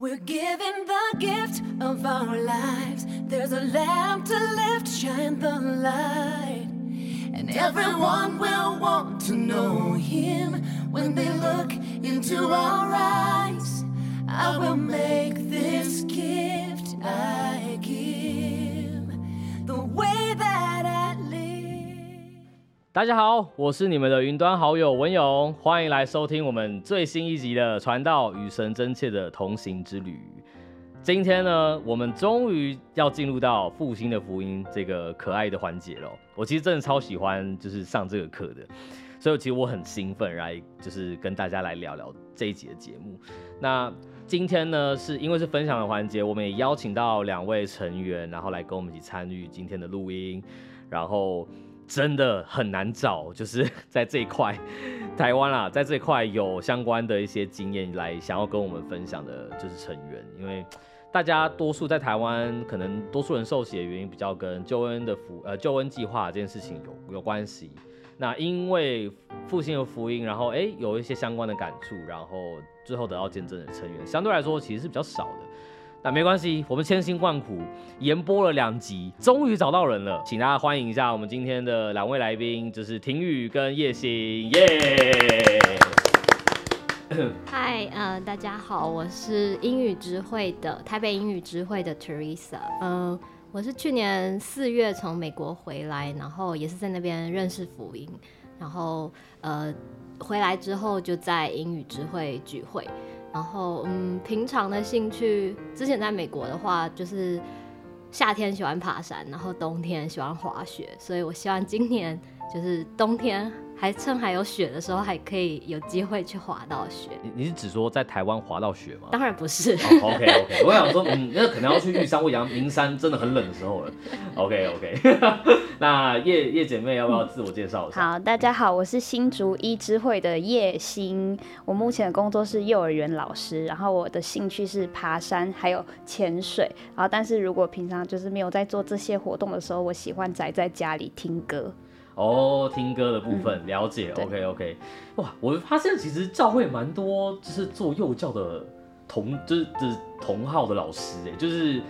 We're given the gift of our lives. There's a lamp to lift, shine the light. And everyone will want to know him when they look into our eyes. I will make this gift I 大家好，我是你们的云端好友文勇，欢迎来收听我们最新一集的《传道与神真切的同行之旅》。今天呢，我们终于要进入到复兴的福音这个可爱的环节了。我其实真的超喜欢，就是上这个课的，所以其实我很兴奋来，就是跟大家来聊聊这一集的节目。那今天呢，是因为是分享的环节，我们也邀请到两位成员，然后来跟我们一起参与今天的录音，然后。真的很难找，就是在这一块，台湾啊，在这一块有相关的一些经验来想要跟我们分享的，就是成员，因为大家多数在台湾，可能多数人受洗的原因比较跟救恩的福呃救恩计划这件事情有有关系。那因为复兴的福音，然后哎有一些相关的感触，然后最后得到见证的成员，相对来说其实是比较少的。那没关系，我们千辛万苦延播了两集，终于找到人了，请大家欢迎一下我们今天的两位来宾，就是婷宇跟叶欣，耶！嗨，呃，大家好，我是英语之会的台北英语之会的 Teresa，嗯，我是去年四月从美国回来，然后也是在那边认识福音，然后呃回来之后就在英语之会聚会。然后，嗯，平常的兴趣，之前在美国的话，就是夏天喜欢爬山，然后冬天喜欢滑雪，所以我希望今年就是冬天。还趁还有雪的时候，还可以有机会去滑到雪。你你是指说在台湾滑到雪吗？当然不是。OK OK，我想说，嗯，那可能要去玉山或阳明山，真的很冷的时候了。OK OK，那叶叶姐妹要不要自我介绍一下？好，大家好，我是新竹一知会的叶欣，我目前的工作是幼儿园老师，然后我的兴趣是爬山还有潜水，然后但是如果平常就是没有在做这些活动的时候，我喜欢宅在家里听歌。哦，听歌的部分了解，OK OK，哇，我发现其实教会蛮多，就是做幼教的同，就是就是同号的老师，哎，就是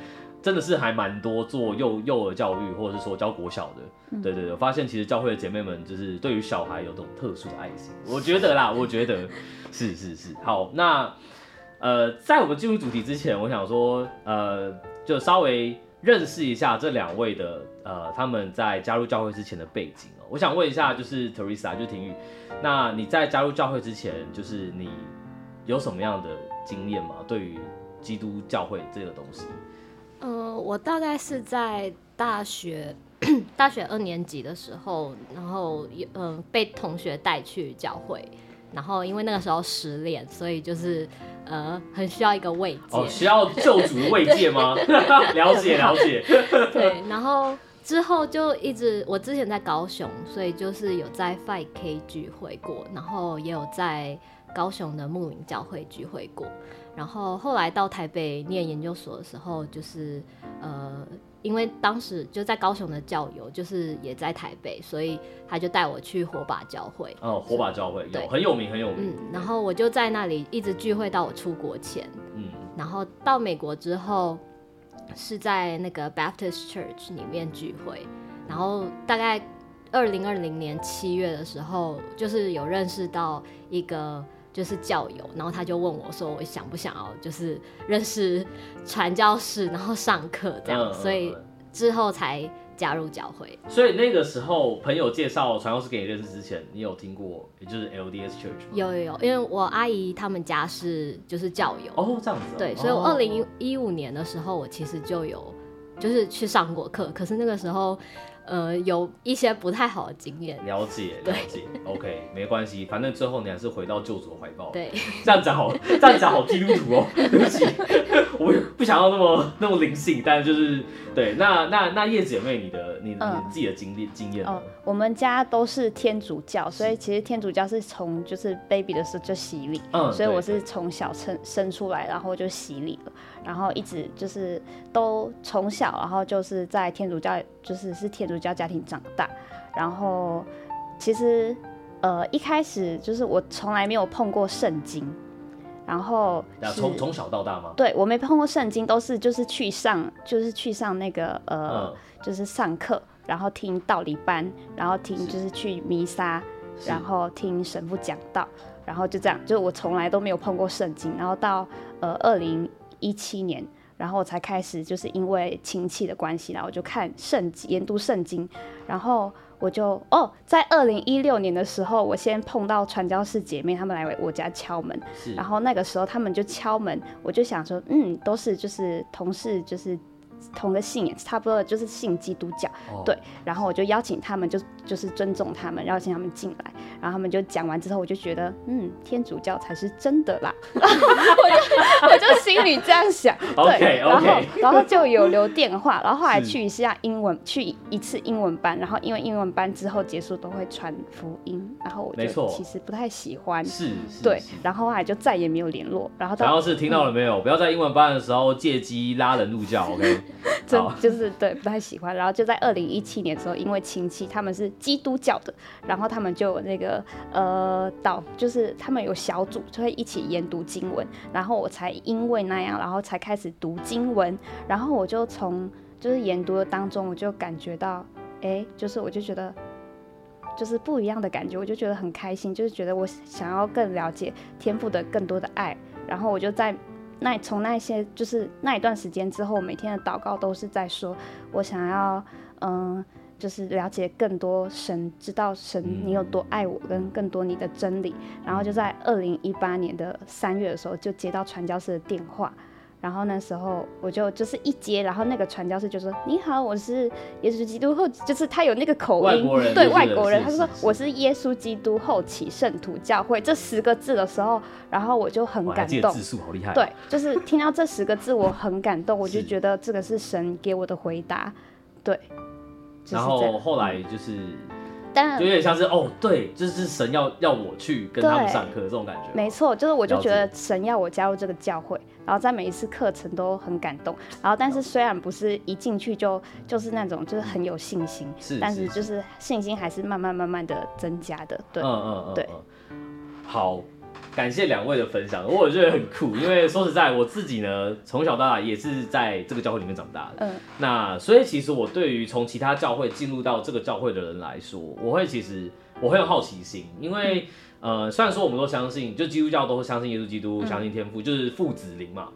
真的是还蛮多做幼幼儿教育，或者是说教国小的，对对对，发现其实教会的姐妹们就是对于小孩有这种特殊的爱心，我觉得啦，我觉得。是是是，好，那呃，在我们进入主题之前，我想说，呃，就稍微认识一下这两位的，呃，他们在加入教会之前的背景。我想问一下，就是 Teresa，就是婷宇，那你在加入教会之前，就是你有什么样的经验吗？对于基督教会这个东西？呃，我大概是在大学 大学二年级的时候，然后有嗯被同学带去教会，然后因为那个时候失恋，所以就是呃很需要一个慰藉，哦，需要救主慰藉吗？了解了解，对，然后。之后就一直，我之前在高雄，所以就是有在 Five K 聚会过，然后也有在高雄的牧民教会聚会过，然后后来到台北念研究所的时候，就是呃，因为当时就在高雄的教友就是也在台北，所以他就带我去火把教会。哦，火把教会有很有名，很有名。嗯，然后我就在那里一直聚会到我出国前。嗯，然后到美国之后。是在那个 Baptist Church 里面聚会，然后大概二零二零年七月的时候，就是有认识到一个就是教友，然后他就问我说，我想不想要就是认识传教士，然后上课这样，所以之后才。加入教会，所以那个时候朋友介绍传教士给你认识之前，你有听过，也就是 LDS Church 吗有有有，因为我阿姨他们家是就是教友哦，这样子。对，所以我二零一五年的时候，我其实就有就是去上过课，可是那个时候。呃，有一些不太好的经验，了解了解，OK，没关系，反正最后你还是回到救主的怀抱。对，这样讲好，这样讲好基督徒哦，对不起，我不想要那么那么灵性，但就是对，那那那叶姐妹，你的你你自己的经历经验哦，我们家都是天主教，所以其实天主教是从就是 baby 的时候就洗礼，嗯，所以我是从小生生出来，然后就洗礼了。然后一直就是都从小，然后就是在天主教，就是是天主教家庭长大。然后其实呃一开始就是我从来没有碰过圣经，然后从从小到大吗？对，我没碰过圣经，都是就是去上，就是去上那个呃，就是上课，然后听道理班，然后听就是去弥撒，然后听神父讲道，然后就这样，就我从来都没有碰过圣经，然后到呃二零一七年。然后我才开始，就是因为亲戚的关系，然后我就看圣经，研读圣经。然后我就哦，在二零一六年的时候，我先碰到传教士姐妹，他们来我家敲门。然后那个时候他们就敲门，我就想说，嗯，都是就是同事，就是。同个信，差不多就是信基督教，对。然后我就邀请他们，就就是尊重他们，邀请他们进来。然后他们就讲完之后，我就觉得，嗯，天主教才是真的啦。我就我就心里这样想，对。然后然后就有留电话，然后后来去一下英文，去一次英文班。然后因为英文班之后结束都会传福音，然后我就其实不太喜欢，是，对。然后后来就再也没有联络。然后主要是听到了没有？不要在英文班的时候借机拉人入教，OK。真就是对不太喜欢，然后就在二零一七年的时候，因为亲戚他们是基督教的，然后他们就有那个呃导，就是他们有小组就会一起研读经文，然后我才因为那样，然后才开始读经文，然后我就从就是研读的当中，我就感觉到，哎，就是我就觉得就是不一样的感觉，我就觉得很开心，就是觉得我想要更了解天赋的更多的爱，然后我就在。那从那些就是那一段时间之后，每天的祷告都是在说，我想要，嗯，就是了解更多神，知道神你有多爱我，跟更多你的真理。然后就在二零一八年的三月的时候，就接到传教士的电话。然后那时候我就就是一接，然后那个传教士就说：“你好，我是耶稣基督。后，就是他有那个口音，对外国人，他就说我是耶稣基督后期圣徒教会。这十个字的时候，然后我就很感动，字数好厉害，对，就是听到这十个字我很感动，我就觉得这个是神给我的回答，对。然后后来就是。就有点像是哦，对，就是神要要我去跟他们上课这种感觉。没错，就是我就觉得神要我加入这个教会，然后在每一次课程都很感动。然后，但是虽然不是一进去就就是那种就是很有信心，是，但是就是信心还是慢慢慢慢的增加的。对，嗯嗯嗯，对，好。感谢两位的分享，我觉得很酷，因为说实在，我自己呢从小到大也是在这个教会里面长大的。嗯，那所以其实我对于从其他教会进入到这个教会的人来说，我会其实我很有好奇心，因为呃虽然说我们都相信，就基督教都相信耶稣基督，相信天父，就是父子灵嘛，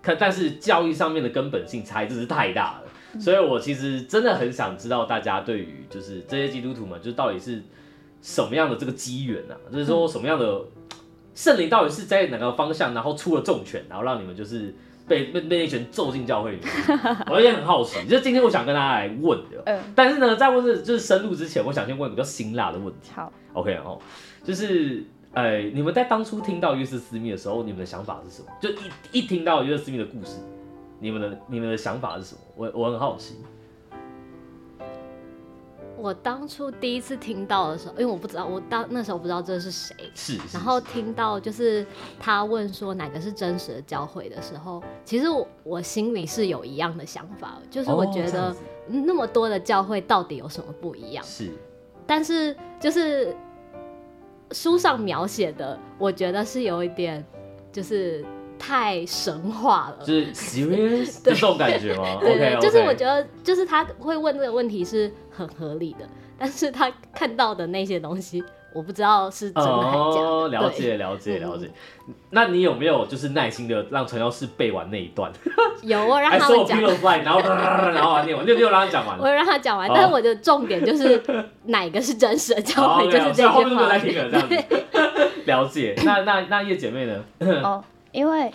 可但是教育上面的根本性差异真是太大了，所以我其实真的很想知道大家对于就是这些基督徒们，就是到底是什么样的这个机缘啊？就是说什么样的。圣灵到底是在哪个方向，然后出了重拳，然后让你们就是被被被那拳揍进教会里面？我也很好奇，就今天我想跟大家来问的。嗯，但是呢，在问这就是深入之前，我想先问一个比较辛辣的问题。好，OK 哦，就是呃，你们在当初听到约瑟斯密的时候，你们的想法是什么？就一一听到约瑟斯密的故事，你们的你们的想法是什么？我我很好奇。我当初第一次听到的时候，因为我不知道，我当那时候不知道这是谁，是。然后听到就是他问说哪个是真实的教会的时候，其实我我心里是有一样的想法，就是我觉得那么多的教会到底有什么不一样？是。但是就是书上描写的，我觉得是有一点就是。太神话了，就是 serious 这种感觉吗？对，就是我觉得，就是他会问这个问题是很合理的，但是他看到的那些东西，我不知道是真的还是假的。了解，了解，了解。那你有没有就是耐心的让陈教师背完那一段？有，我让他们讲，然后 然后念完，就就让他讲完。我让他讲完，但是我的重点就是哪个是真实的教会，就是这句话。了解。那那那叶姐妹呢？哦。因为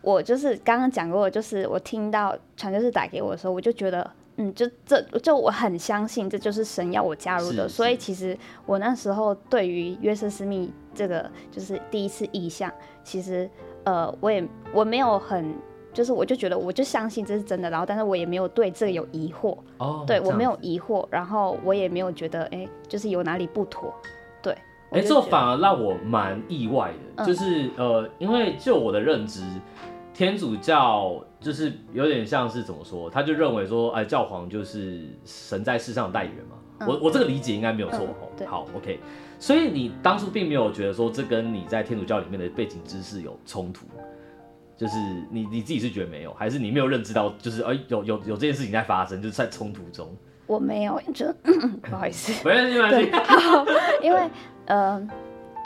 我就是刚刚讲过，就是我听到传教士打给我的时候，我就觉得，嗯，就这就我很相信这就是神要我加入的。所以其实我那时候对于约瑟斯密这个就是第一次意向，其实呃我也我没有很就是我就觉得我就相信这是真的，然后但是我也没有对这个有疑惑。哦，对我没有疑惑，然后我也没有觉得哎就是有哪里不妥，对。哎，这反而让我蛮意外的，就是呃，因为就我的认知，天主教就是有点像是怎么说，他就认为说，哎，教皇就是神在世上的代言人嘛。我我这个理解应该没有错哦。好，OK。所以你当初并没有觉得说这跟你在天主教里面的背景知识有冲突，就是你你自己是觉得没有，还是你没有认知到，就是哎有有有这件事情在发生，就是在冲突中。我没有，就 不好意思。没关系，没关系。因为呃。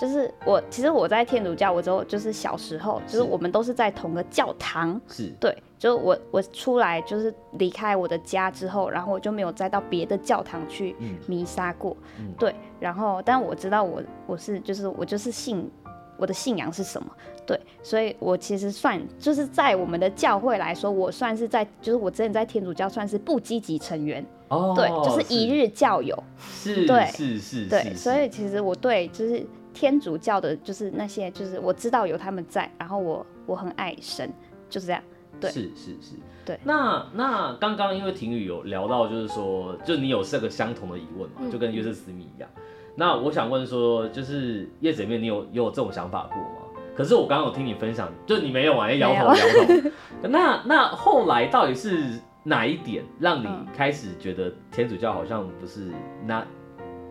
就是我，其实我在天主教，我之后就是小时候，就是我们都是在同个教堂，是。对，就我我出来就是离开我的家之后，然后我就没有再到别的教堂去弥撒过，对，然后但我知道我我是就是我就是信我的信仰是什么，对，所以我其实算就是在我们的教会来说，我算是在就是我之前在天主教算是不积极成员，哦，对，就是一日教友，是，对，是是，对，所以其实我对就是。天主教的，就是那些，就是我知道有他们在，然后我我很爱神，就是这样。对，是是是，对。那那刚刚因为婷宇有聊到，就是说，就你有这个相同的疑问嘛，就跟约瑟斯密一样。那我想问说，就是叶子面，你有有这种想法过吗？可是我刚刚有听你分享，就你没有啊，摇头摇头。那那后来到底是哪一点让你开始觉得天主教好像不是 not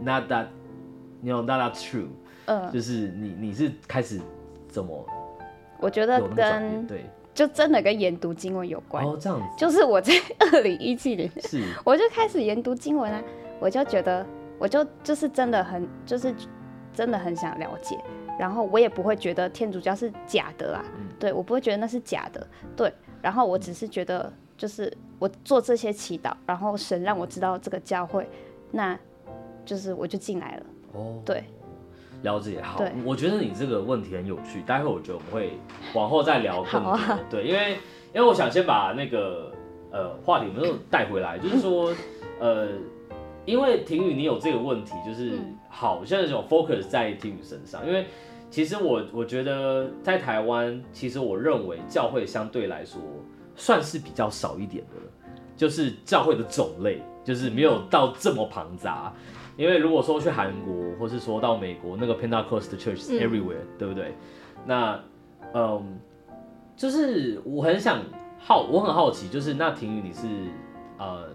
not that you know not that true？嗯，就是你你是开始怎么？我觉得跟对，就真的跟研读经文有关。哦。这样子，就是我在二零一七年，是。我就开始研读经文啊，我就觉得我就就是真的很就是真的很想了解，然后我也不会觉得天主教是假的啦，对我不会觉得那是假的，对，然后我只是觉得就是我做这些祈祷，然后神让我知道这个教会，那就是我就进来了哦，对。了解好，我觉得你这个问题很有趣，待会我觉得我们会往后再聊更多。对，因为因为我想先把那个呃话题我们带回来，就是说呃，因为婷宇你有这个问题，就是好像这种 focus 在婷宇身上，因为其实我我觉得在台湾，其实我认为教会相对来说算是比较少一点的，就是教会的种类就是没有到这么庞杂。因为如果说去韩国，或是说到美国，那个 Pentecost Church everywhere，对不对？那，嗯，就是我很想好，我很好奇，就是那婷宇，你是呃，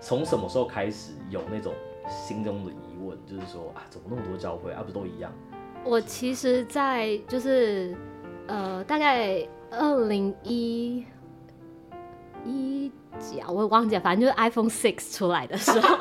从什么时候开始有那种心中的疑问，就是说啊，怎么那么多教会啊，不都一样？我其实，在就是呃，大概二零一一几啊，我也忘记了，反正就是 iPhone Six 出来的时候。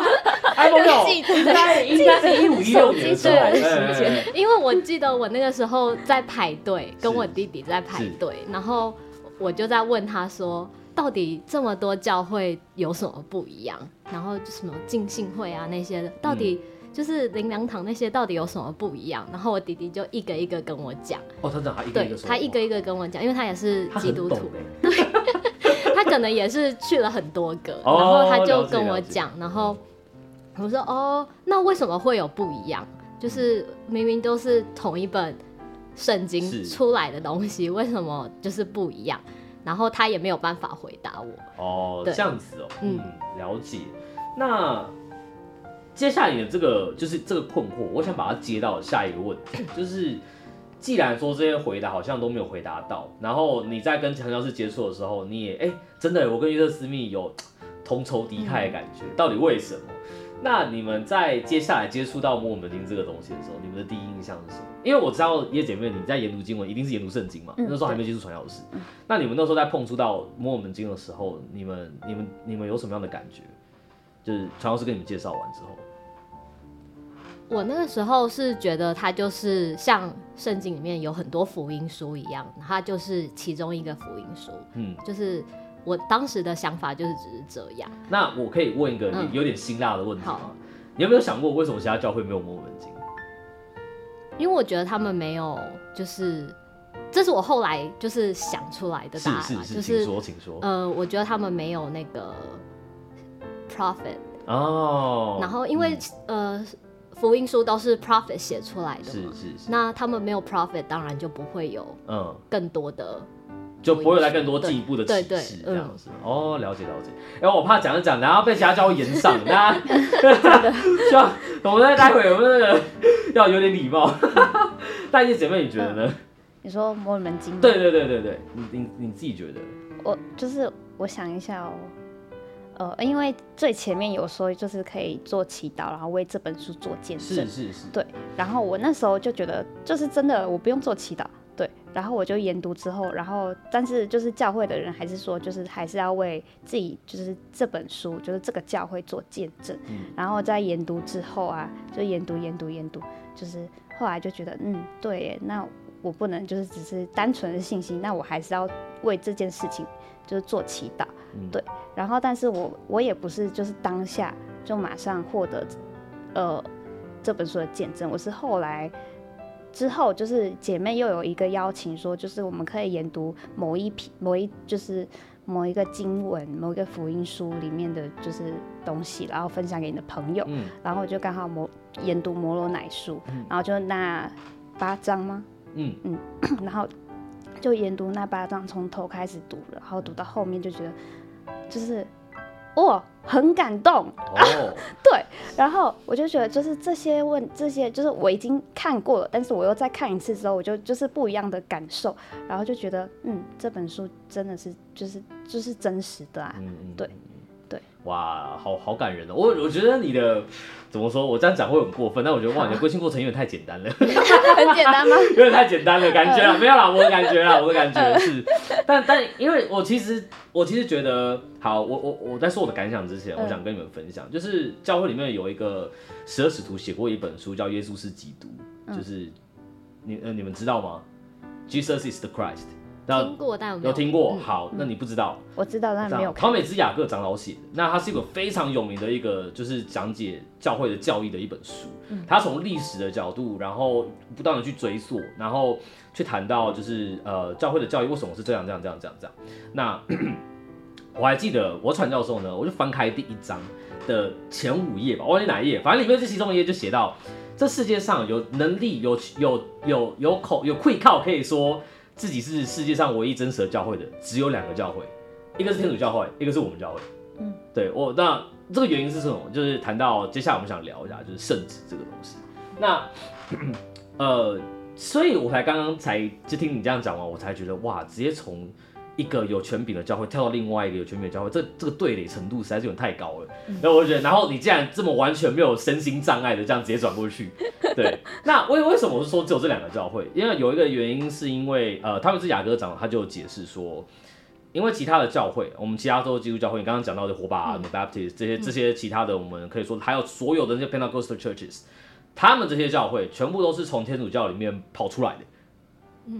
iPhone 六。应该应该是一五一六年的时候，因为我记得我那个时候在排队，跟我弟弟在排队，然后我就在问他说，到底这么多教会有什么不一样？然后什么敬信会啊那些的，到底就是灵粮堂那些到底有什么不一样？然后我弟弟就一个一个跟我讲。哦，他讲他一个一个他一个一个跟我讲，因为他也是基督徒，对，他可能也是去了很多个，然后他就跟我讲，然后。我说哦，那为什么会有不一样？就是明明都是同一本圣经出来的东西，为什么就是不一样？然后他也没有办法回答我。哦，这样子哦，嗯，了解。那接下来的这个就是这个困惑，我想把它接到下一个问题，就是既然说这些回答好像都没有回答到，然后你在跟传教士接触的时候，你也哎，真的，我跟约瑟斯密有同仇敌忾的感觉，到底为什么？那你们在接下来接触到摩尔门经这个东西的时候，你们的第一印象是什么？因为我知道叶姐妹你在研读经文，一定是研读圣经嘛。那时候还没接触传教士。那你们那时候在碰触到摩尔门经的时候，你们、你们、你们有什么样的感觉？就是传教士跟你们介绍完之后，我那个时候是觉得它就是像圣经里面有很多福音书一样，它就是其中一个福音书。嗯，就是。我当时的想法就是只是这样。那我可以问一个有点辛辣的问题吗？你有没有想过为什么其他教会没有摩门经？因为我觉得他们没有，就是这是我后来就是想出来的答案。是是是，请说，请说。呃，我觉得他们没有那个 prophet 哦。然后因为呃福音书都是 prophet 写出来的是是是。那他们没有 prophet，当然就不会有嗯更多的。就不会有来更多进一步的启示这样子哦，了解了解。因为我怕讲着讲，然后被其他教会延上，大家希望我们待会我们那个要有点礼貌。大叶姐妹，你觉得呢？你说摩尔门经？对对对对对，你你你自己觉得？我就是我想一下哦，呃，因为最前面有说就是可以做祈祷，然后为这本书做见证。是是是。对，然后我那时候就觉得，就是真的我不用做祈祷。对，然后我就研读之后，然后但是就是教会的人还是说，就是还是要为自己就是这本书，就是这个教会做见证。嗯。然后在研读之后啊，就研读研读研读，就是后来就觉得，嗯，对，那我不能就是只是单纯的信心，那我还是要为这件事情就是做祈祷。嗯。对，然后但是我我也不是就是当下就马上获得呃这本书的见证，我是后来。之后就是姐妹又有一个邀请，说就是我们可以研读某一批某一就是某一个经文、某一个福音书里面的就是东西，然后分享给你的朋友。嗯。然后我就刚好摩研读摩罗乃书，然后就那八章吗？嗯嗯。然后就研读那八章，从头开始读了，然后读到后面就觉得就是。哇，很感动哦。对，然后我就觉得，就是这些问这些，就是我已经看过了，但是我又再看一次之后，我就就是不一样的感受，然后就觉得，嗯，这本书真的是就是就是真实的啊。对。哇，好好感人哦！我我觉得你的怎么说，我这样讲会很过分，但我觉得哇，你的 归心过程有点太简单了，很简单吗？有点太简单了，感觉啊，没有啦，我的感觉啦，我的感觉是，但但因为我其实我其实觉得，好，我我我在说我的感想之前，我想跟你们分享，就是教会里面有一个十二使徒写过一本书，叫《耶稣是基督》，就是你呃你们知道吗？Jesus is the Christ。听过，但有听过。好，那你不知道？我知道，但没有。陶美兹雅各长老写的，那它是一个非常有名的一个，就是讲解教会的教义的一本书。嗯，他从历史的角度，然后不断的去追溯，然后去谈到就是呃教会的教义为什么是这样这样这样这样这样。那 我还记得我传教的时候呢，我就翻开第一章的前五页吧，我忘记哪一页，反正里面这其中一页就写到，这世界上有能力、有有有有口、有会靠，可以说。自己是世界上唯一真实的教会的，只有两个教会，一个是天主教会，一个是我们教会。嗯，对我那这个原因是什么？就是谈到接下来我们想聊一下，就是圣旨这个东西。那呃，所以我才刚刚才就听你这样讲完，我才觉得哇，直接从。一个有权柄的教会跳到另外一个有权柄的教会，这这个对垒程度实在是有点太高了。然后我就觉得，然后你既然这么完全没有身心障碍的这样直接转过去，对，那为为什么我是说只有这两个教会？因为有一个原因是因为呃，他们是雅各长，他就解释说，因为其他的教会，我们其他都是基督教会，你刚刚讲到的火把、Baptist 这些这些其他的，我们可以说还有所有的那些 Pentecostal churches，他们这些教会全部都是从天主教里面跑出来的。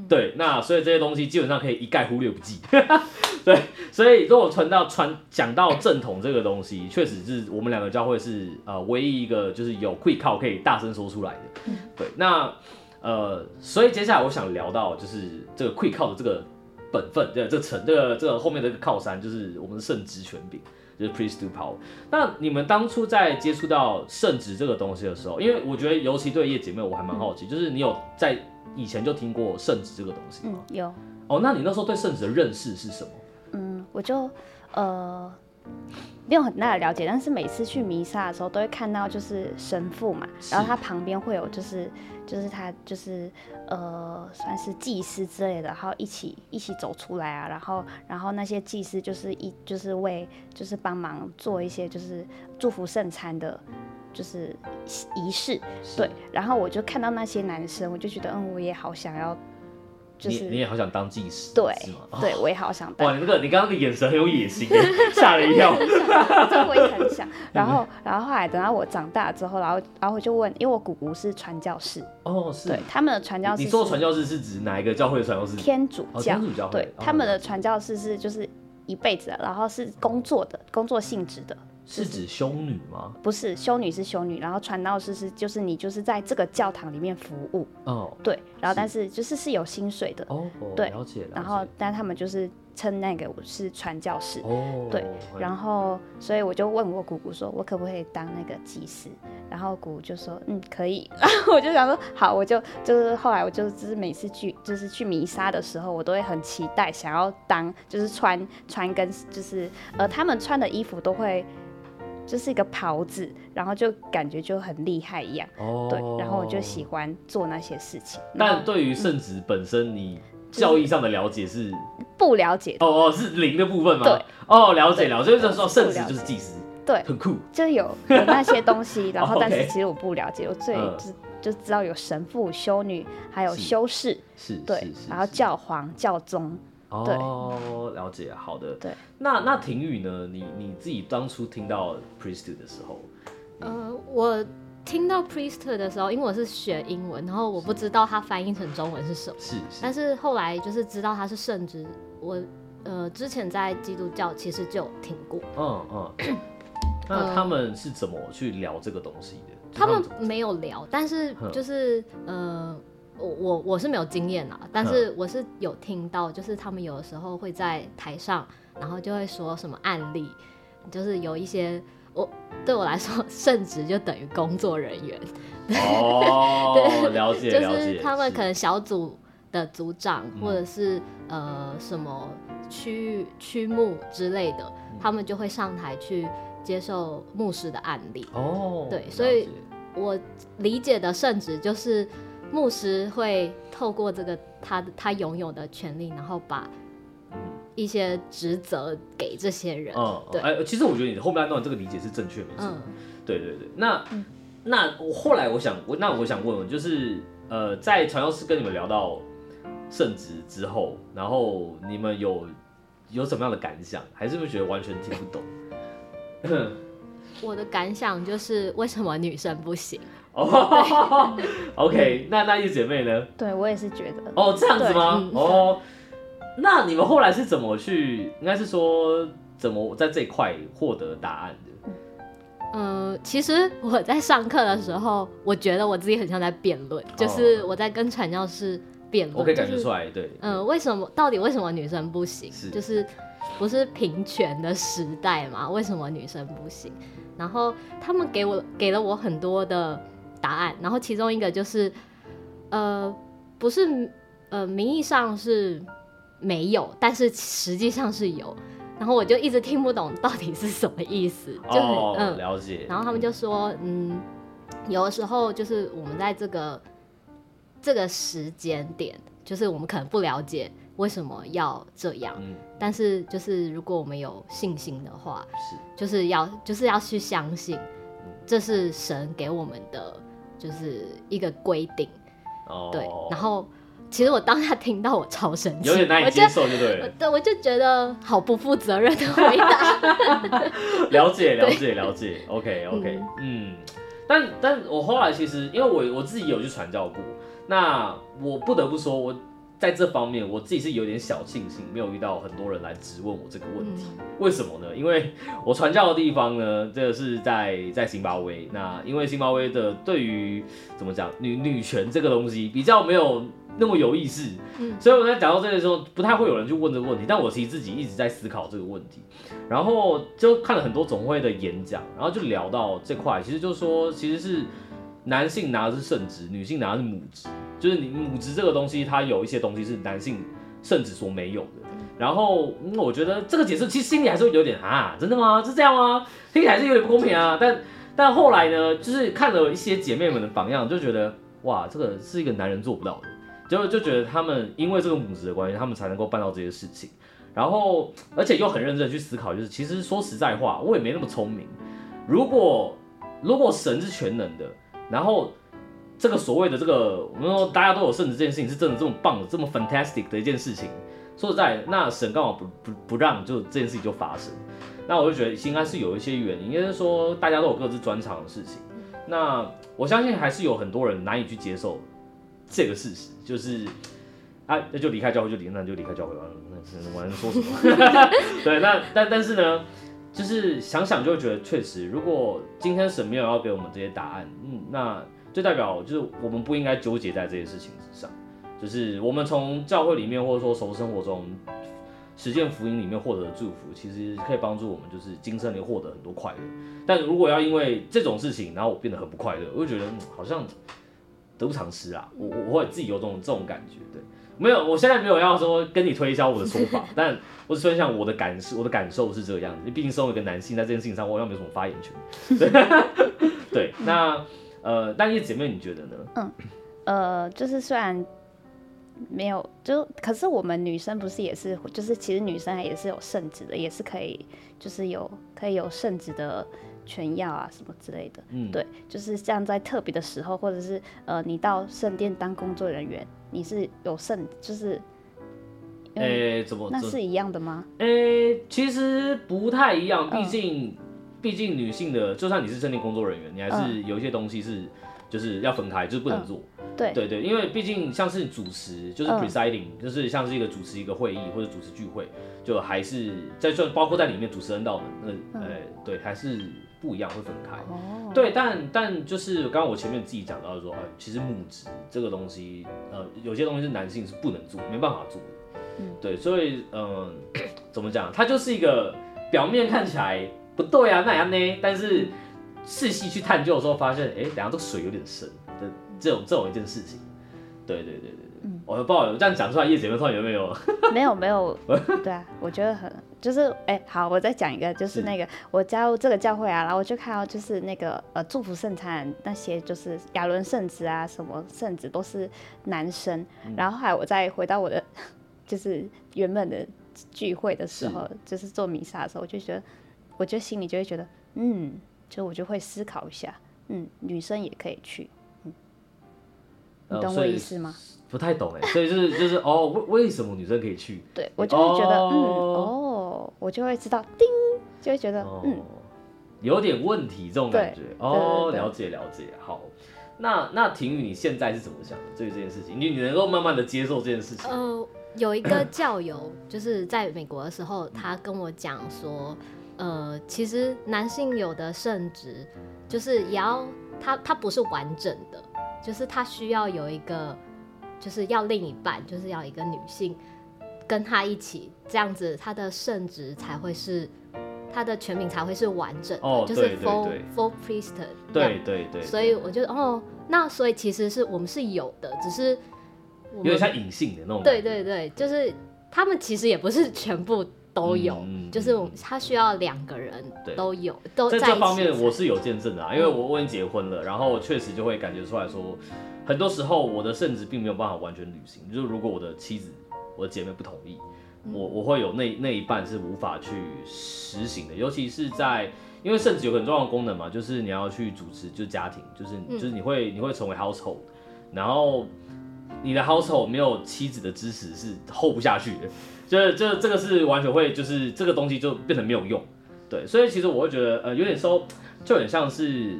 对，那所以这些东西基本上可以一概忽略不计。对，所以如果传到传讲到正统这个东西，确实是我们两个教会是呃唯一一个就是有会靠可以大声说出来的。对，那呃，所以接下来我想聊到就是这个会靠的这个本分，对，这层这个这个后面的靠山就是我们的圣职权柄，就是 priest to power。那你们当初在接触到圣职这个东西的时候，因为我觉得尤其对叶姐妹我还蛮好奇，就是你有在。以前就听过圣旨这个东西吗？有。哦，那你那时候对圣旨的认识是什么？嗯，我就呃没有很大的了解，但是每次去弥撒的时候都会看到就是神父嘛，然后他旁边会有就是就是他就是呃算是祭司之类的，然后一起一起走出来啊，然后然后那些祭司就是一就是为就是帮忙做一些就是祝福圣餐的。就是仪式，对，然后我就看到那些男生，我就觉得，嗯，我也好想要，就是你也好想当祭司，对，对我也好想当。哇，你那个你刚刚的眼神很有野心，吓了一跳。这我也很想。然后，然后后来等到我长大之后，然后，然后我就问，因为我姑姑是传教士，哦，是，对，他们的传教士，你说传教士是指哪一个教会的传教士？天主教，天主教，对，他们的传教士是就是一辈子，然后是工作的，工作性质的。是指修女吗？不是，修女是修女，然后传道士是就是你就是在这个教堂里面服务哦，对，然后但是就是是有薪水的哦，对，了解，然后但他们就是称那个我是传教士哦，对，然后所以我就问我姑姑说，我可不可以当那个祭司？然后姑姑就说嗯可以，然 后我就想说好，我就就是后来我就就是每次去就是去弥撒的时候，我都会很期待想要当就是穿穿跟就是呃他们穿的衣服都会。就是一个袍子，然后就感觉就很厉害一样。哦，对，然后我就喜欢做那些事情。但对于圣旨本身，你教义上的了解是不了解？哦哦，是零的部分吗？对，哦，了解了解，就是说圣旨就是祭司，对，很酷，就有有那些东西，然后但是其实我不了解，我最知就知道有神父、修女，还有修士，是，对，然后教皇、教宗。哦，了解，好的。对，那那婷宇呢？你你自己当初听到 priest 的时候，呃，我听到 priest 的时候，因为我是学英文，然后我不知道它翻译成中文是什么。是。但是后来就是知道它是圣职，我呃之前在基督教其实就有听过。嗯嗯。那他们是怎么去聊这个东西的？他们没有聊，但是就是呃。我我我是没有经验啊，但是我是有听到，就是他们有的时候会在台上，然后就会说什么案例，就是有一些我对我来说，圣职就等于工作人员。哦，了解就是他们可能小组的组长，或者是呃什么区域区牧之类的，他们就会上台去接受牧师的案例。哦，对，所以我理解的圣职就是。牧师会透过这个他他拥有的权利，然后把一些职责给这些人。嗯，对。哎，其实我觉得你的后半段这个理解是正确的。嗯，对对对。那那我后来我想，我那我想问问，就是呃，在传教士跟你们聊到圣职之后，然后你们有有什么样的感想？还是不是觉得完全听不懂？我的感想就是为什么女生不行？哦，OK，那那一姐妹呢？对我也是觉得。哦，这样子吗？哦，那你们后来是怎么去？应该是说怎么在这一块获得答案的？嗯，其实我在上课的时候，我觉得我自己很像在辩论，就是我在跟传教士辩论。我可以感觉出来，对。嗯，为什么？到底为什么女生不行？就是不是平权的时代嘛？为什么女生不行？然后他们给我给了我很多的。答案，然后其中一个就是，呃，不是，呃，名义上是没有，但是实际上是有，然后我就一直听不懂到底是什么意思，就很嗯了解。然后他们就说，嗯，有的时候就是我们在这个这个时间点，就是我们可能不了解为什么要这样，但是就是如果我们有信心的话，是就是要就是要去相信，这是神给我们的。就是一个规定，哦，对，然后其实我当下听到我超生气，有点难以接受，就对，对，我就觉得好不负责任的回答。了解，了解，了解，OK，OK，嗯，但但我后来其实因为我我自己有去传教过，那我不得不说，我。在这方面，我自己是有点小庆幸，没有遇到很多人来质问我这个问题。为什么呢？因为我传教的地方呢，这个是在在津巴威。那因为津巴威的对于怎么讲女女权这个东西比较没有那么有意识，嗯，所以我在讲到这个时候，不太会有人去问这个问题。但我其实自己一直在思考这个问题，然后就看了很多总会的演讲，然后就聊到这块，其实就说其实是男性拿的是圣职，女性拿的是母职。就是你母职这个东西，它有一些东西是男性甚至所没有的。然后我觉得这个解释其实心里还是会有点啊，真的吗？是这样吗？听起来是有点不公平啊。但但后来呢，就是看了一些姐妹们的榜样，就觉得哇，这个是一个男人做不到的。就就觉得他们因为这个母职的关系，他们才能够办到这些事情。然后而且又很认真去思考，就是其实说实在话，我也没那么聪明。如果如果神是全能的，然后。这个所谓的这个，我们说大家都有圣旨这件事情是真的这么棒的，这么 fantastic 的一件事情。说实在，那神刚好不不不让，就这件事情就发生。那我就觉得应该是有一些原因，应该是说大家都有各自专长的事情。那我相信还是有很多人难以去接受这个事实，就是啊，那就离开教会就离，那就离开教会吧。那我能说什么？对，那但但是呢，就是想想就会觉得确实，如果今天神没有要给我们这些答案，嗯，那。就代表就是我们不应该纠结在这些事情之上，就是我们从教会里面或者说从生活中实践福音里面获得的祝福，其实可以帮助我们就是今生里获得很多快乐。但如果要因为这种事情，然后我变得很不快乐，我就觉得好像得不偿失啊。我我会自己有种这种感觉，对没有，我现在没有要说跟你推销我的说法，但我只分享我的感受，我的感受是这个样子。毕竟身为一个男性，在这件事情上我好像没什么发言权。对，那呃，那叶姐妹你觉得呢？嗯，呃，就是虽然没有，就可是我们女生不是也是，就是其实女生也是有圣旨的，也是可以，就是有可以有圣旨的。权药啊，什么之类的，嗯，对，就是这样，在特别的时候，或者是呃，你到圣殿当工作人员，你是有圣，就是，诶，怎么？那是一样的吗？诶，其实不太一样，毕竟，毕竟女性的，就算你是正定工作人员，你还是有一些东西是，就是要分开，就是不能做。对。对对，因为毕竟像是主持，就是 presiding，就是像是一个主持一个会议或者主持聚会，就还是在算包括在里面主持人到那，呃，对，还是。不一样会分开，对，但但就是刚刚我前面自己讲到说，哎，其实母职这个东西，呃，有些东西是男性是不能做，没办法做的，嗯，对，所以嗯，怎么讲，它就是一个表面看起来不对啊，那样呢，但是细细去探究的时候，发现，哎，等下这水有点深的这种这种一件事情，对对对对对，我不知道这样讲出来，叶姐妹突然有没有？没有没有，对啊，我觉得很。就是哎，好，我再讲一个，就是那个我加入这个教会啊，然后我就看到就是那个呃祝福圣餐那些就是亚伦圣子啊，什么圣子都是男生，然后后来我再回到我的 就是原本的聚会的时候，就是做弥撒的时候，我就觉得，我就心里就会觉得，嗯，就我就会思考一下，嗯，女生也可以去，嗯，你懂我意思吗？不太懂哎，所以就是就是哦，为为什么女生可以去？对我就会觉得，嗯，哦，我就会知道，叮，就会觉得，嗯，有点问题这种感觉。哦，了解了解。好，那那婷宇你现在是怎么想的？对于这件事情，你你能够慢慢的接受这件事情？呃，有一个教友就是在美国的时候，他跟我讲说，呃，其实男性有的圣职就是也要他他不是完整的，就是他需要有一个。就是要另一半，就是要一个女性跟他一起，这样子他的圣职才会是他的全名才会是完整的，就是 full full priest。对对对。所以我觉得哦，那所以其实是我们是有的，只是有点像隐性的那种。对对对，就是他们其实也不是全部都有，就是他需要两个人都有都在这方面我是有见证的啊，因为我我已经结婚了，然后确实就会感觉出来说。很多时候，我的圣旨并没有办法完全履行。就是如果我的妻子、我的姐妹不同意，我我会有那那一半是无法去实行的。尤其是在，因为圣旨有很重要的功能嘛，就是你要去主持，就是家庭，就是就是你会你会成为 household，然后你的 household 没有妻子的支持是 hold 不下去的，就是这这个是完全会就是这个东西就变成没有用。对，所以其实我会觉得，呃，有点说，就很像是。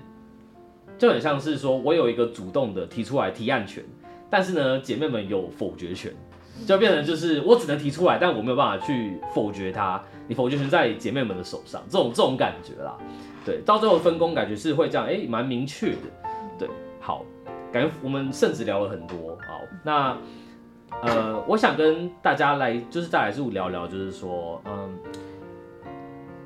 就很像是说，我有一个主动的提出来提案权，但是呢，姐妹们有否决权，就变成就是我只能提出来，但我没有办法去否决它。你否决权在姐妹们的手上，这种这种感觉啦，对，到最后分工感觉是会这样，哎，蛮明确的，对，好，感觉我们甚至聊了很多，好，那呃，我想跟大家来就是再来就聊聊，就是说，嗯，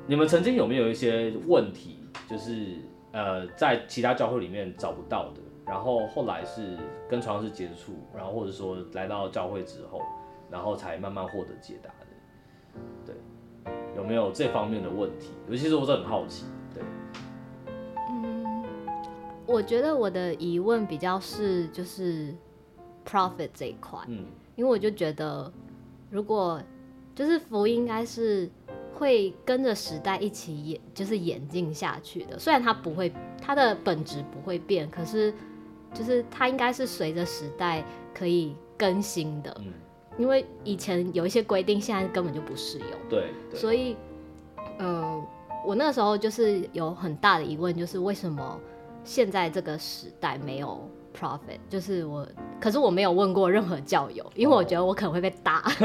你们曾经有没有一些问题，就是。呃，在其他教会里面找不到的，然后后来是跟传道士接触，然后或者说来到教会之后，然后才慢慢获得解答的，对，有没有这方面的问题？尤其是我是很好奇，我觉得我的疑问比较是就是 profit 这一块，嗯，因为我就觉得如果就是福音应该是。会跟着时代一起演，就是演进下去的。虽然它不会，它的本质不会变，可是就是它应该是随着时代可以更新的。嗯，因为以前有一些规定，现在根本就不适用。对，所以，嗯，我那时候就是有很大的疑问，就是为什么现在这个时代没有？Profit 就是我，可是我没有问过任何教友，因为我觉得我可能会被打。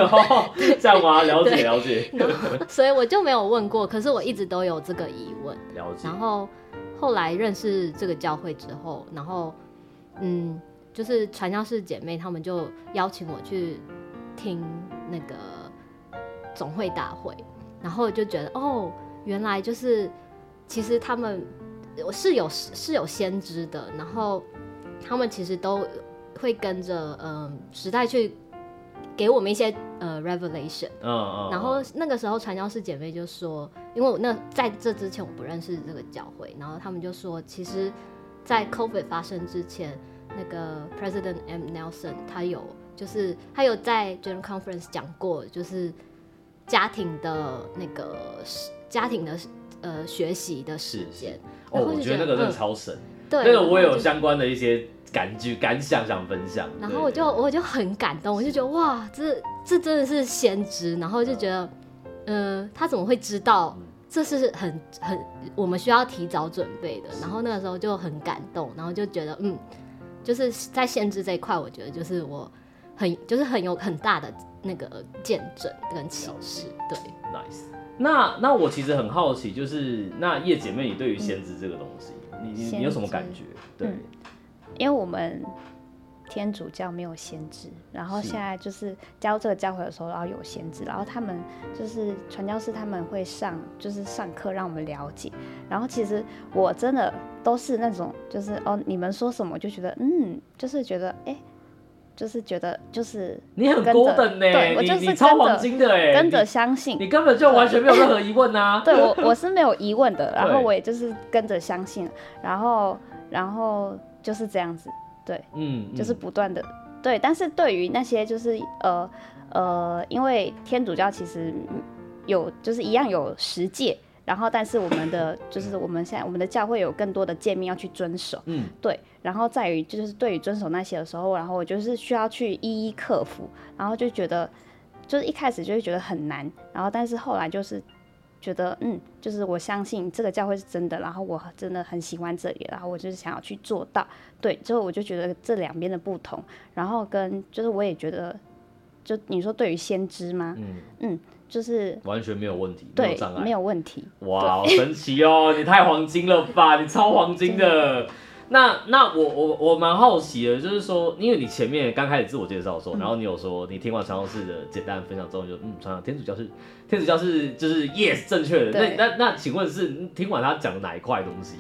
这样吗？了解了解。所以我就没有问过，可是我一直都有这个疑问。了解。然后后来认识这个教会之后，然后嗯，就是传教士姐妹她们就邀请我去听那个总会大会，然后就觉得哦，原来就是其实他们是有是有先知的，然后。他们其实都会跟着嗯时代去给我们一些呃 revelation，嗯嗯，然后那个时候传教士姐妹就说，因为我那在这之前我不认识这个教会，然后他们就说，其实，在 COVID 发生之前，那个 President M. Nelson 他有就是他有在 General Conference 讲过，就是家庭的那个家庭的呃学习的时间，哦，我觉得那个真的超神，对，那个我有相关的一些。感觉感想想分享，然后我就我就很感动，我就觉得哇，这这真的是先知，然后就觉得，呃，他怎么会知道？这是很很我们需要提早准备的。然后那个时候就很感动，然后就觉得，嗯，就是在先知这一块，我觉得就是我很就是很有很大的那个见证跟启示。对，nice。那那我其实很好奇，就是那叶姐妹，你对于先知这个东西，你你你有什么感觉？对。因为我们天主教没有先知，然后现在就是教这个教会的时候，然后有先知，然后他们就是传教士，他们会上就是上课让我们了解。然后其实我真的都是那种，就是哦，你们说什么就觉得嗯，就是觉得哎，就是觉得就是你很高等呢，对我就是超黄金的哎，跟着相信，你根本就完全没有任何疑问呐。对我 我是没有疑问的，然后我也就是跟着相信，然后然后。就是这样子，对，嗯，就是不断的，对。但是对于那些就是呃呃，因为天主教其实有就是一样有十诫，然后但是我们的就是我们现在我们的教会有更多的诫命要去遵守，嗯，对。然后在于就是对于遵守那些的时候，然后我就是需要去一一克服，然后就觉得就是一开始就会觉得很难，然后但是后来就是。觉得嗯，就是我相信这个教会是真的，然后我真的很喜欢这里，然后我就是想要去做到。对，之后我就觉得这两边的不同，然后跟就是我也觉得，就你说对于先知吗？嗯嗯，就是完全没有问题，对，没有问题。哇，好神奇哦！你太黄金了吧？你超黄金的。那那我我我蛮好奇的，就是说，因为你前面刚开始自我介绍的时候，然后你有说你听完传教士的简单分享之后，就嗯，传道天主教是天主教是就是 yes 正确的。那那那，请问是听完他讲的哪一块东西，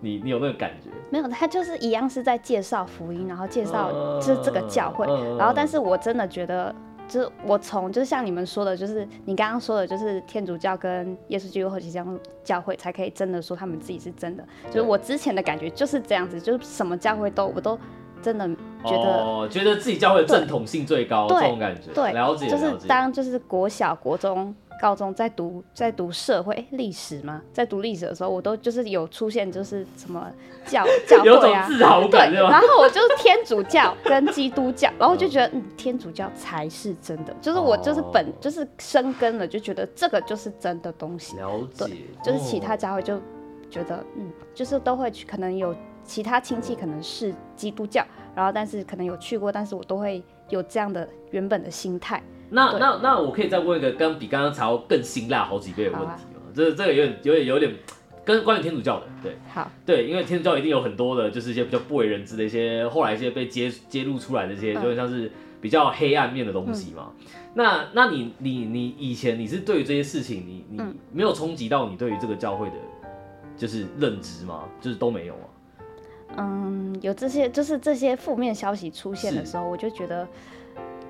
你你有那个感觉？没有，他就是一样是在介绍福音，然后介绍就是这个教会，然后但是我真的觉得。就是我从就是像你们说的，就是你刚刚说的，就是天主教跟耶稣基督后期教教会才可以真的说他们自己是真的。就是我之前的感觉就是这样子，就是什么教会都我都真的觉得觉得自己教会的正统性最高这种感觉。对，了解。就是当就是国小国中。高中在读在读社会历史吗？在读历史的时候，我都就是有出现就是什么教 教会啊，对，然后我就是天主教跟基督教，然后就觉得嗯，天主教才是真的，就是我就是本就是生根了，就觉得这个就是真的东西。了解，就是其他教会就觉得嗯，就是都会去，可能有其他亲戚可能是基督教，然后但是可能有去过，但是我都会有这样的原本的心态。那那那我可以再问一个，刚比刚刚查更辛辣好几倍的问题吗？这这个有点有点有点跟关于天主教的，对，好，对，因为天主教一定有很多的，就是一些比较不为人知的一些，后来一些被揭揭露出来的一些，就像是比较黑暗面的东西嘛。那那你你你以前你是对于这些事情，你你没有冲击到你对于这个教会的，就是认知吗？就是都没有啊？嗯，有这些就是这些负面消息出现的时候，我就觉得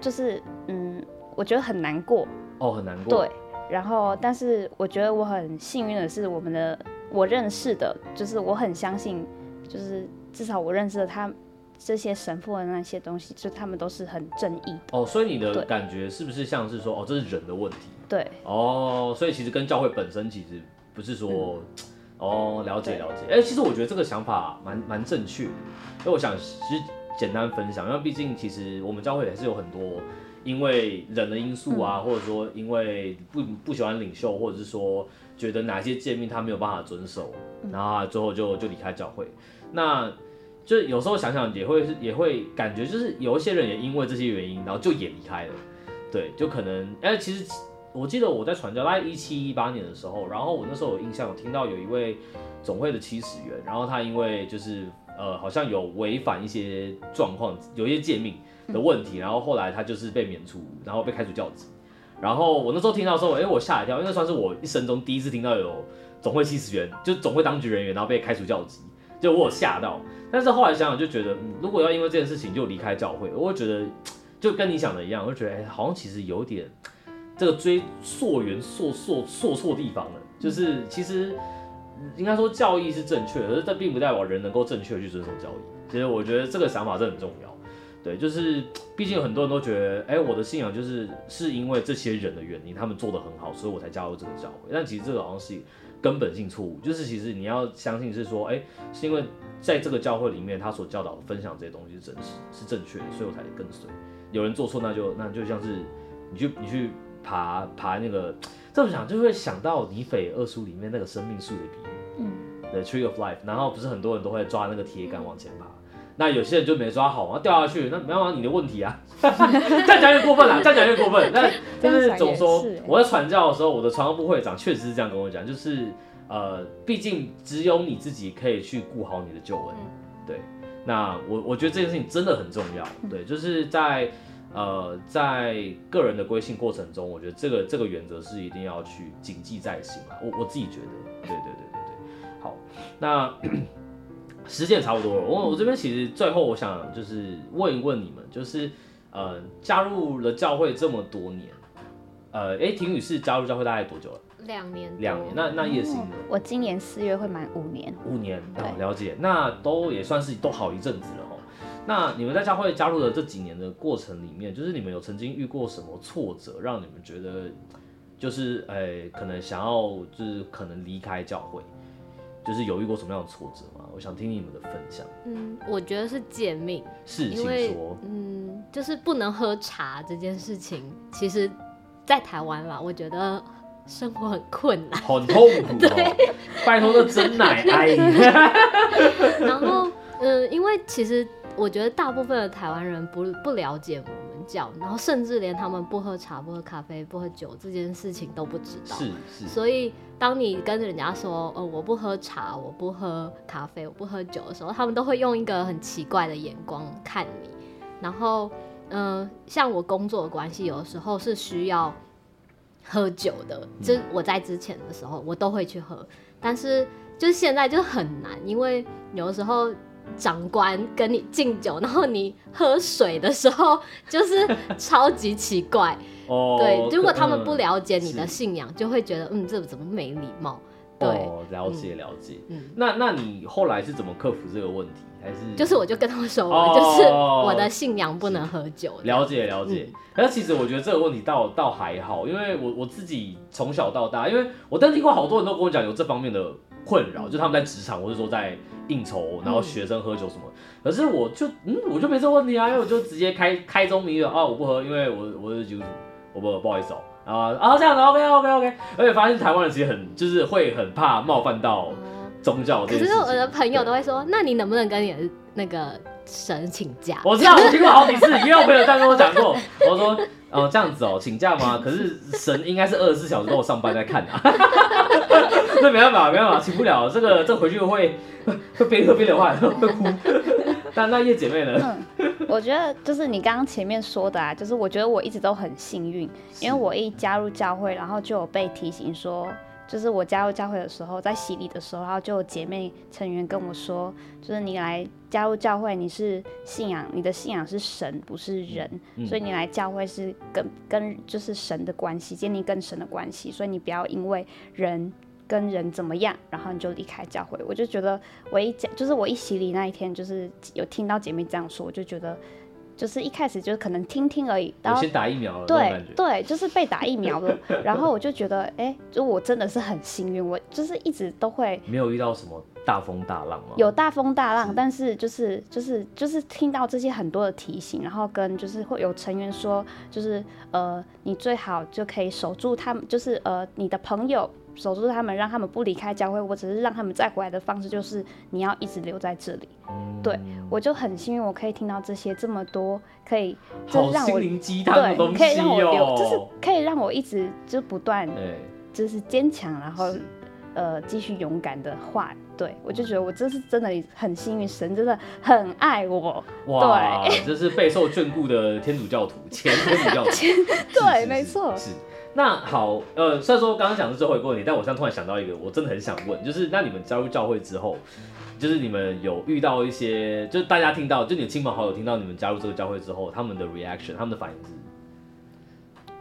就是嗯。我觉得很难过哦，很难过。对，然后，但是我觉得我很幸运的是，我们的我认识的，就是我很相信，就是至少我认识的他这些神父的那些东西，就他们都是很正义。哦，所以你的感觉是不是像是说，哦，这是人的问题？对。哦，所以其实跟教会本身其实不是说，哦，了解了解。哎，其实我觉得这个想法蛮蛮正确的，因为我想其实简单分享，因为毕竟其实我们教会还是有很多。因为人的因素啊，或者说因为不不喜欢领袖，或者是说觉得哪些诫命他没有办法遵守，然后最后就就离开教会。那就有时候想想也会是也会感觉就是有一些人也因为这些原因，然后就也离开了。对，就可能哎，其实我记得我在传教，大概一七一八年的时候，然后我那时候有印象，我听到有一位总会的七十元，然后他因为就是呃好像有违反一些状况，有一些诫命。的问题，然后后来他就是被免除，然后被开除教籍。然后我那时候听到说，哎，我吓一跳，因为算是我一生中第一次听到有总会七十员，就总会当局人员，然后被开除教籍，就我吓到。但是后来想想就觉得，如果要因为这件事情就离开教会，我会觉得就跟你想的一样，我就觉得哎，好像其实有点这个追溯源溯溯溯错地方了。就是其实应该说教义是正确的，可是这并不代表人能够正确去遵守教义。其实我觉得这个想法是很重要。对，就是毕竟很多人都觉得，哎，我的信仰就是是因为这些人的原因，他们做的很好，所以我才加入这个教会。但其实这个好像是根本性错误，就是其实你要相信是说，哎，是因为在这个教会里面，他所教导、分享这些东西是真实、是正确的，所以我才跟随。有人做错，那就那就像是你去你去爬爬那个，这么想就会想到尼斐二书里面那个生命树的比喻，嗯，The Tree of Life，然后不是很多人都会抓那个铁杆往前爬。那有些人就没抓好啊，掉下去，那没办法，你的问题啊。这样讲越过分了，这样讲越过分。那但 是总说我在传教的时候，我的传教部会长确实是这样跟我讲，就是呃，毕竟只有你自己可以去顾好你的旧恩。对，那我我觉得这件事情真的很重要。对，就是在呃在个人的归信过程中，我觉得这个这个原则是一定要去谨记在心啊。我我自己觉得，对对对对对。好，那。时间差不多了，我我这边其实最后我想就是问一问你们，就是呃加入了教会这么多年，呃哎婷宇是加入教会大概多久了？两年。两年，那那叶欣呢？我今年四月会满五年。五年，了解，那都也算是都好一阵子了哦。那你们在教会加入的这几年的过程里面，就是你们有曾经遇过什么挫折，让你们觉得就是哎可能想要就是可能离开教会？就是有遇过什么样的挫折吗？我想听你们的分享。嗯，我觉得是借命，是，因为嗯，就是不能喝茶这件事情，其实，在台湾啦，我觉得生活很困难，很痛苦。对，拜托个真奶 哎。然后，嗯，因为其实我觉得大部分的台湾人不不了解我。教，然后甚至连他们不喝茶、不喝咖啡、不喝酒这件事情都不知道。是是。所以当你跟人家说，呃，我不喝茶，我不喝咖啡，我不喝酒的时候，他们都会用一个很奇怪的眼光看你。然后，嗯，像我工作的关系，有的时候是需要喝酒的。就我在之前的时候，我都会去喝，但是就是现在就很难，因为有的时候。长官跟你敬酒，然后你喝水的时候，就是超级奇怪。哦，对，如果他们不了解你的信仰，就会觉得嗯，这怎么没礼貌？对，了解了解。嗯，那那你后来是怎么克服这个问题？还是就是我就跟他们说，我就是我的信仰不能喝酒。了解了解。可是其实我觉得这个问题倒倒还好，因为我我自己从小到大，因为我但听过好多人都跟我讲有这方面的困扰，就他们在职场或者说在。应酬，然后学生喝酒什么？可是我就嗯，我就没这问题啊，因为我就直接开开宗明义啊，我不喝，因为我我是基督徒，我不不好意思哦啊啊这样子，OK OK OK，而且发现台湾人其实很就是会很怕冒犯到宗教。可是我的朋友都会说，那你能不能跟你的那个神请假？我知道，我听过好几次，也有朋友这样跟我讲过。我说哦这样子哦，请假吗？可是神应该是二十四小时都有上班在看啊。这没办法，没办法，请不了。这个这回去会会边喝边流汗，会哭。但那叶姐妹呢？我觉得就是你刚刚前面说的啊，就是我觉得我一直都很幸运，因为我一加入教会，然后就有被提醒说，就是我加入教会的时候，在洗礼的时候，然后就有姐妹成员跟我说，就是你来加入教会，你是信仰，你的信仰是神，不是人，所以你来教会是跟跟就是神的关系，建立跟神的关系，所以你不要因为人。跟人怎么样，然后你就离开教会。我就觉得我一讲，就是我一洗礼那一天，就是有听到姐妹这样说，我就觉得，就是一开始就是可能听听而已。然后先打疫苗了，对对，就是被打疫苗了。然后我就觉得，哎，就我真的是很幸运，我就是一直都会没有遇到什么大风大浪吗？有大风大浪，但是就是就是就是听到这些很多的提醒，然后跟就是会有成员说，就是呃，你最好就可以守住他们，就是呃，你的朋友。守住他们，让他们不离开教会，我只是让他们再回来的方式就是你要一直留在这里。对我就很幸运，我可以听到这些这么多，可以就让我对可以让我留，就是可以让我一直就不断就是坚强，然后呃继续勇敢的话，对我就觉得我这是真的很幸运，神真的很爱我。哇，这是备受眷顾的天主教徒，前天主教徒，对，没错。是。那好，呃，虽然说刚刚讲是最后一个问题，但我现在突然想到一个，我真的很想问，就是那你们加入教会之后，就是你们有遇到一些，就是大家听到，就你的亲朋好友听到你们加入这个教会之后，他们的 reaction，他们的反应是？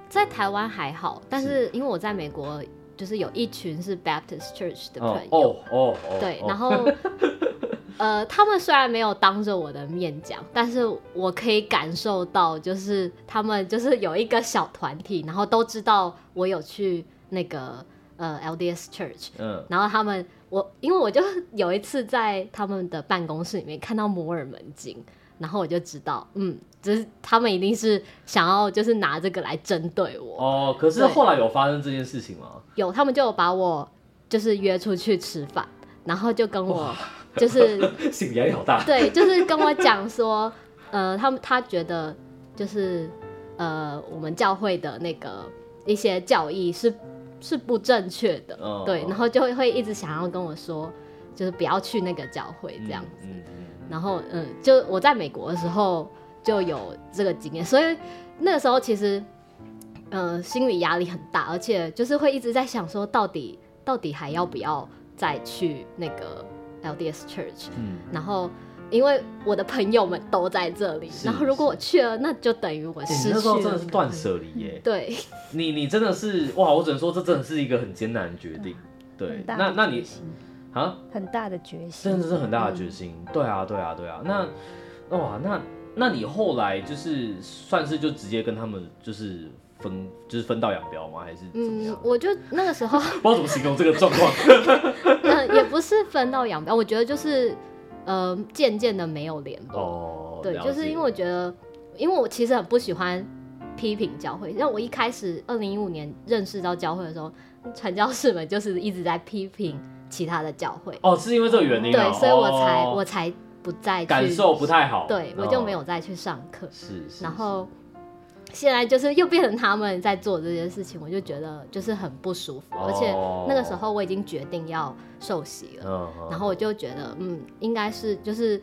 在台湾还好，但是因为我在美国，就是有一群是 Baptist Church 的朋友，哦哦哦，对，然后。呃，他们虽然没有当着我的面讲，但是我可以感受到，就是他们就是有一个小团体，然后都知道我有去那个呃 LDS Church，嗯，然后他们我因为我就有一次在他们的办公室里面看到摩尔门经，然后我就知道，嗯，就是他们一定是想要就是拿这个来针对我。哦，可是后来有发生这件事情吗？有，他们就把我就是约出去吃饭，然后就跟我。就是 心理压力好大。对，就是跟我讲说，呃，他们他觉得就是呃，我们教会的那个一些教义是是不正确的，对，然后就会会一直想要跟我说，就是不要去那个教会这样子。然后嗯，就我在美国的时候就有这个经验，所以那个时候其实嗯，心理压力很大，而且就是会一直在想说，到底到底还要不要再去那个。LDS Church，嗯，然后因为我的朋友们都在这里，然后如果我去了，那就等于我失去。那时候真的是断舍离耶。对，你你真的是哇！我只能说，这真的是一个很艰难的决定。对，那那你啊，很大的决心，真的是很大的决心。对啊，对啊，对啊。那哇，那那你后来就是算是就直接跟他们就是。分就是分道扬镳吗？还是怎么样？我就那个时候 不知道怎么形容这个状况。嗯，也不是分道扬镳，我觉得就是呃，渐渐的没有联络。哦，对，就是因为我觉得，因为我其实很不喜欢批评教会。让我一开始二零一五年认识到教会的时候，传教士们就是一直在批评其他的教会。哦，是因为这个原因。对，所以我才我才不再感受不太好。对，我就没有再去上课。是是。然后。现在就是又变成他们在做这件事情，我就觉得就是很不舒服，而且那个时候我已经决定要受洗了，然后我就觉得嗯，应该是就是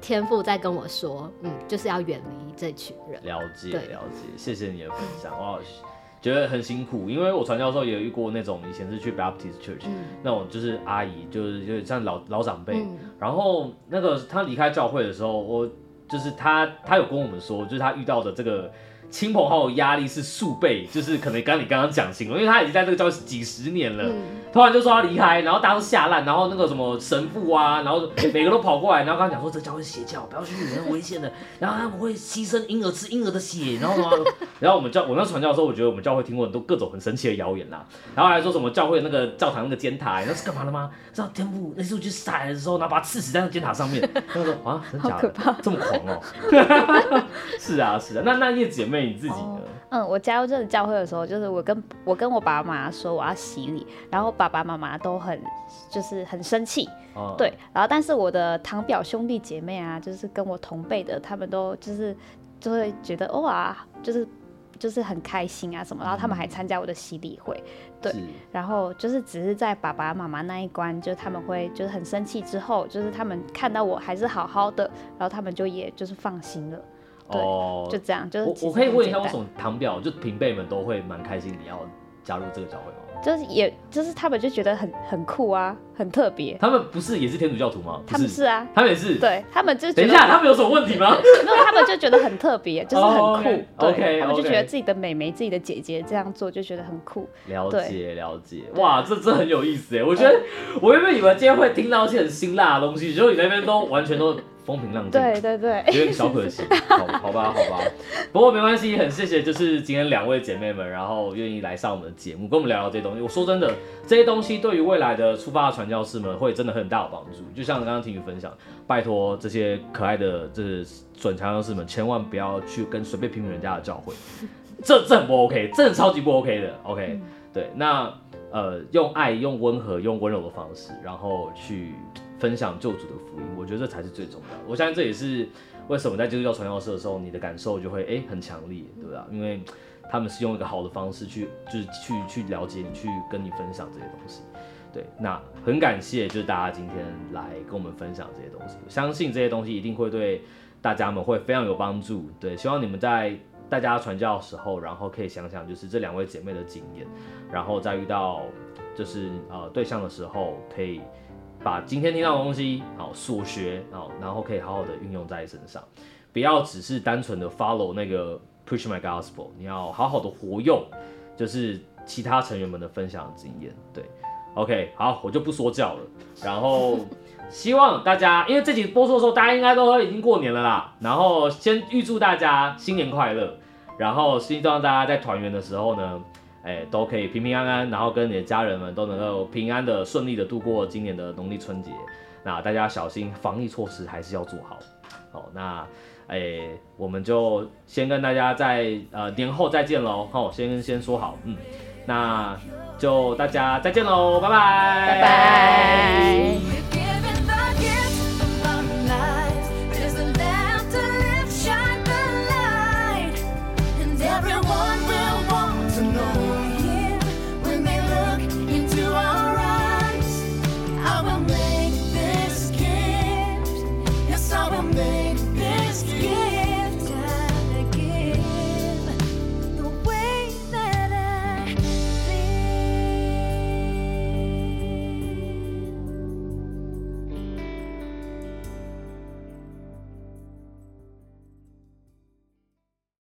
天赋在跟我说，嗯，就是要远离这群人。了解了解，谢谢你的分享，我觉得很辛苦，因为我传教的时候也遇过那种以前是去 Baptist Church 那种就是阿姨，就是就是像老老长辈，然后那个他离开教会的时候，我。就是他，他有跟我们说，就是他遇到的这个亲朋好友压力是数倍，就是可能刚你刚刚讲清了，因为他已经在这个教会几十年了，突然就说要离开，然后大家都吓烂，然后那个什么神父啊，然后每个都跑过来，然后刚刚讲说这教会邪教，不要去，很危险的，然后他们会牺牲婴儿吃婴儿的血，然后什么，然后我们教我那传教的时候，我觉得我们教会听过很多各种很神奇的谣言啦，然后还说什么教会那个教堂那个尖塔，那是干嘛的吗？知道天父那时候去杀人的时候，然后把他刺死在那尖塔上面，他说啊，真假的，这么狂哦，是啊是啊，那那叶姐妹你自己呢？嗯，我加入这个教会的时候，就是我跟我跟我爸爸妈妈说我要洗礼，然后爸爸妈妈都很就是很生气，对，然后但是我的堂表兄弟姐妹啊，就是跟我同辈的，他们都就是就会觉得哇，就是就是很开心啊什么，然后他们还参加我的洗礼会，对，然后就是只是在爸爸妈妈那一关，就他们会就是很生气之后，就是他们看到我还是好好的，然后他们就也就是放心了。哦，就这样，就是我我可以问一下，为什么堂表就平辈们都会蛮开心你要加入这个教会吗？就是也就是他们就觉得很很酷啊，很特别。他们不是也是天主教徒吗？他们是啊，他们也是。对他们就等一下，他们有什么问题吗？没有，他们就觉得很特别，就是很酷。OK，他们就觉得自己的妹妹、自己的姐姐这样做就觉得很酷。了解了解，哇，这这很有意思哎！我觉得我原本以为今天会听到一些很辛辣的东西，结果你那边都完全都。风平浪静，对对对，有点小可惜，好好吧好吧，不过没关系，很谢谢，就是今天两位姐妹们，然后愿意来上我们的节目，跟我们聊聊这些东西。我说真的，这些东西对于未来的出发的传教士们会真的很大有帮助。就像刚刚听你分享，拜托这些可爱的这准传教士们，千万不要去跟随便批评人家的教会，这这很不 OK，这很超级不 OK 的。OK，对，那呃，用爱、用温和、用温柔的方式，然后去。分享救主的福音，我觉得这才是最重要。我相信这也是为什么在基督教传教士的时候，你的感受就会哎很强烈，对不对？因为他们是用一个好的方式去，就是去去了解你，去跟你分享这些东西。对，那很感谢，就是大家今天来跟我们分享这些东西。我相信这些东西一定会对大家们会非常有帮助。对，希望你们在大家传教的时候，然后可以想想就是这两位姐妹的经验，然后再遇到就是呃对象的时候，可以把今天听到的东西好所学好，然后可以好好的运用在身上，不要只是单纯的 follow 那个 push my gospel，你要好好的活用，就是其他成员们的分享经验。对，OK，好，我就不说教了，然后。希望大家，因为这集播出的时候，大家应该都已经过年了啦。然后先预祝大家新年快乐，然后希望大家在团圆的时候呢，哎，都可以平平安安，然后跟你的家人们都能够平安的、顺利的度过今年的农历春节。那大家小心防疫措施还是要做好。好，那哎，我们就先跟大家在呃年后再见喽。好，先先说好，嗯，那就大家再见喽，拜拜，拜拜。